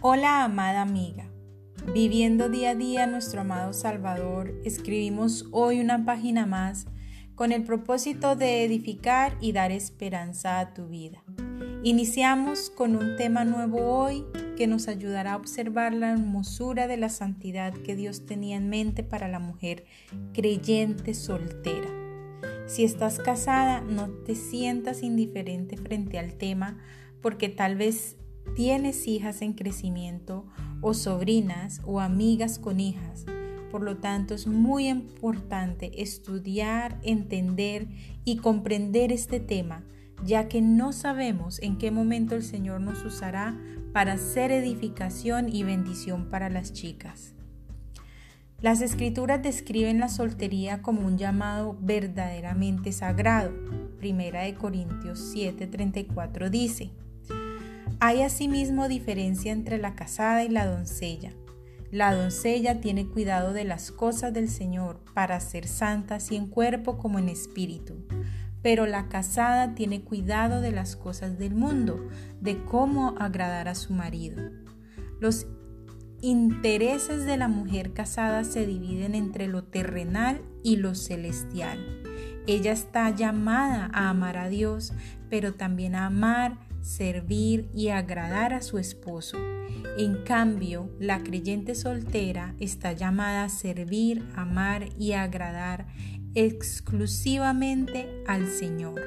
Hola amada amiga, viviendo día a día nuestro amado Salvador, escribimos hoy una página más con el propósito de edificar y dar esperanza a tu vida. Iniciamos con un tema nuevo hoy que nos ayudará a observar la hermosura de la santidad que Dios tenía en mente para la mujer creyente soltera. Si estás casada, no te sientas indiferente frente al tema porque tal vez tienes hijas en crecimiento o sobrinas o amigas con hijas. Por lo tanto, es muy importante estudiar, entender y comprender este tema, ya que no sabemos en qué momento el Señor nos usará para hacer edificación y bendición para las chicas. Las escrituras describen la soltería como un llamado verdaderamente sagrado. Primera de Corintios 7:34 dice, hay asimismo diferencia entre la casada y la doncella. La doncella tiene cuidado de las cosas del Señor para ser santa así en cuerpo como en espíritu. Pero la casada tiene cuidado de las cosas del mundo, de cómo agradar a su marido. Los intereses de la mujer casada se dividen entre lo terrenal y lo celestial. Ella está llamada a amar a Dios, pero también a amar servir y agradar a su esposo. En cambio, la creyente soltera está llamada a servir, amar y agradar exclusivamente al Señor.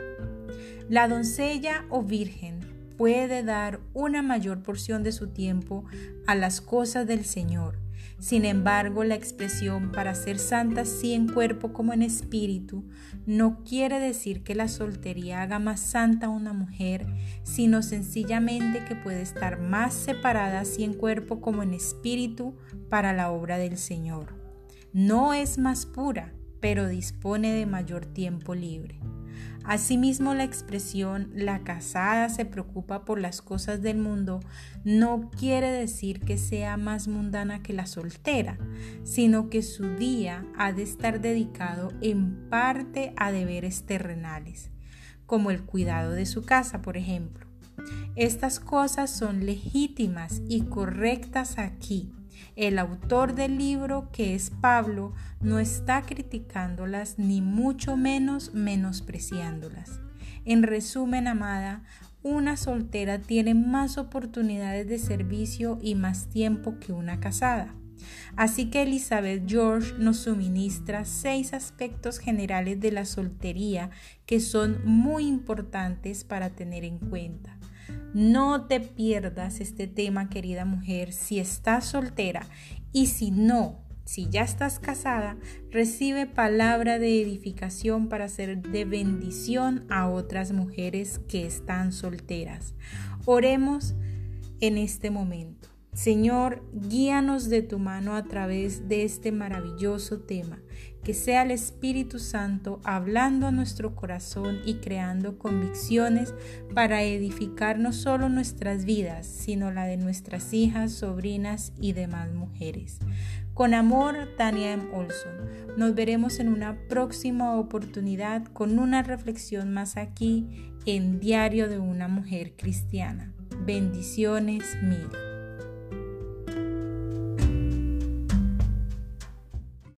La doncella o virgen puede dar una mayor porción de su tiempo a las cosas del Señor sin embargo, la expresión para ser santa sí en cuerpo como en espíritu no quiere decir que la soltería haga más santa a una mujer, sino sencillamente que puede estar más separada así en cuerpo como en espíritu para la obra del Señor. No es más pura, pero dispone de mayor tiempo libre. Asimismo, la expresión la casada se preocupa por las cosas del mundo no quiere decir que sea más mundana que la soltera, sino que su día ha de estar dedicado en parte a deberes terrenales, como el cuidado de su casa, por ejemplo. Estas cosas son legítimas y correctas aquí el autor del libro, que es Pablo, no está criticándolas ni mucho menos menospreciándolas. En resumen, amada, una soltera tiene más oportunidades de servicio y más tiempo que una casada. Así que Elizabeth George nos suministra seis aspectos generales de la soltería que son muy importantes para tener en cuenta. No te pierdas este tema, querida mujer, si estás soltera y si no, si ya estás casada, recibe palabra de edificación para ser de bendición a otras mujeres que están solteras. Oremos en este momento. Señor, guíanos de tu mano a través de este maravilloso tema. Que sea el Espíritu Santo hablando a nuestro corazón y creando convicciones para edificar no solo nuestras vidas, sino la de nuestras hijas, sobrinas y demás mujeres. Con amor, Tania M. Olson. Nos veremos en una próxima oportunidad con una reflexión más aquí en Diario de una Mujer Cristiana. Bendiciones mil.